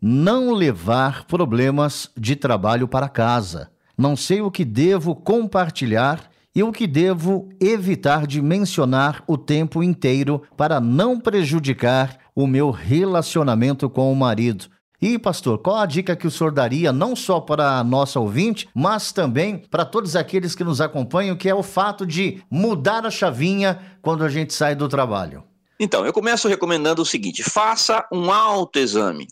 não levar problemas de trabalho para casa. Não sei o que devo compartilhar e o que devo evitar de mencionar o tempo inteiro para não prejudicar o meu relacionamento com o marido. E, pastor, qual a dica que o senhor daria não só para a nossa ouvinte, mas também para todos aqueles que nos acompanham, que é o fato de mudar a chavinha quando a gente sai do trabalho? Então, eu começo recomendando o seguinte: faça um autoexame.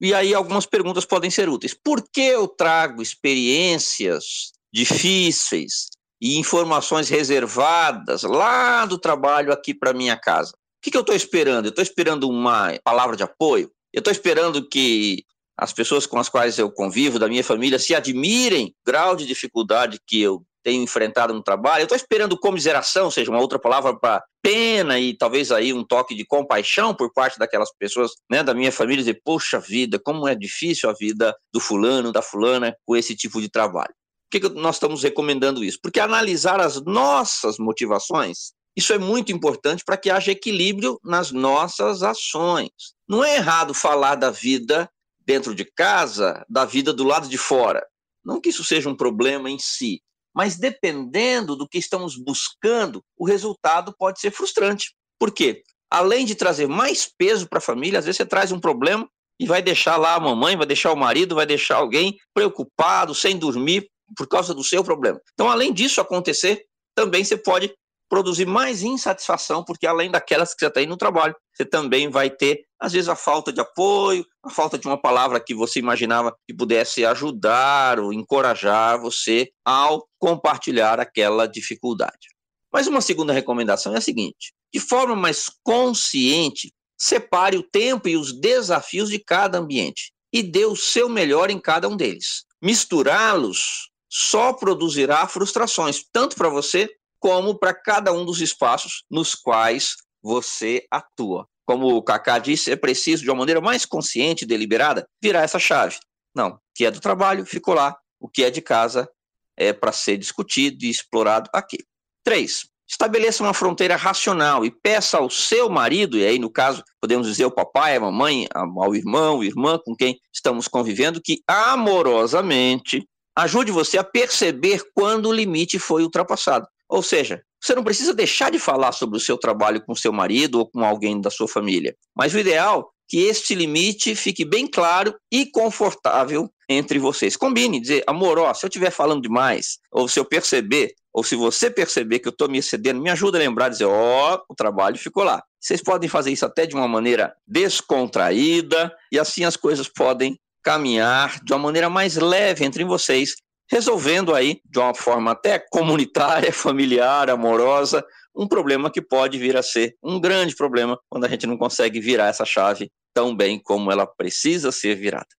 E aí algumas perguntas podem ser úteis. Por que eu trago experiências difíceis e informações reservadas lá do trabalho aqui para minha casa? O que, que eu estou esperando? Eu estou esperando uma palavra de apoio? Eu estou esperando que as pessoas com as quais eu convivo, da minha família, se admirem o grau de dificuldade que eu tenho enfrentado no trabalho. Eu estou esperando comiseração, seja uma outra palavra para pena e talvez aí um toque de compaixão por parte daquelas pessoas, né, da minha família, dizer, poxa vida, como é difícil a vida do fulano, da fulana com esse tipo de trabalho. Por que, que nós estamos recomendando isso? Porque analisar as nossas motivações, isso é muito importante para que haja equilíbrio nas nossas ações. Não é errado falar da vida dentro de casa, da vida do lado de fora. Não que isso seja um problema em si, mas dependendo do que estamos buscando, o resultado pode ser frustrante. Por quê? Além de trazer mais peso para a família, às vezes você traz um problema e vai deixar lá a mamãe, vai deixar o marido, vai deixar alguém preocupado, sem dormir por causa do seu problema. Então, além disso acontecer, também você pode produzir mais insatisfação, porque além daquelas que você tem no trabalho, você também vai ter, às vezes, a falta de apoio, a falta de uma palavra que você imaginava que pudesse ajudar ou encorajar você ao compartilhar aquela dificuldade. Mas uma segunda recomendação é a seguinte: de forma mais consciente, separe o tempo e os desafios de cada ambiente e dê o seu melhor em cada um deles. Misturá-los só produzirá frustrações, tanto para você como para cada um dos espaços nos quais você atua. Como o Kaká disse, é preciso, de uma maneira mais consciente e deliberada, virar essa chave. Não, o que é do trabalho ficou lá, o que é de casa é para ser discutido e explorado aqui. Três, estabeleça uma fronteira racional e peça ao seu marido, e aí no caso podemos dizer o papai, a mamãe, ao irmão, irmã com quem estamos convivendo, que amorosamente ajude você a perceber quando o limite foi ultrapassado. Ou seja, você não precisa deixar de falar sobre o seu trabalho com seu marido ou com alguém da sua família. Mas o ideal é que este limite fique bem claro e confortável entre vocês. Combine, dizer, amor, ó, se eu estiver falando demais, ou se eu perceber, ou se você perceber que eu estou me excedendo, me ajuda a lembrar, dizer, ó, o trabalho ficou lá. Vocês podem fazer isso até de uma maneira descontraída, e assim as coisas podem caminhar de uma maneira mais leve entre vocês, resolvendo aí, de uma forma até comunitária, familiar, amorosa, um problema que pode vir a ser um grande problema quando a gente não consegue virar essa chave tão bem como ela precisa ser virada.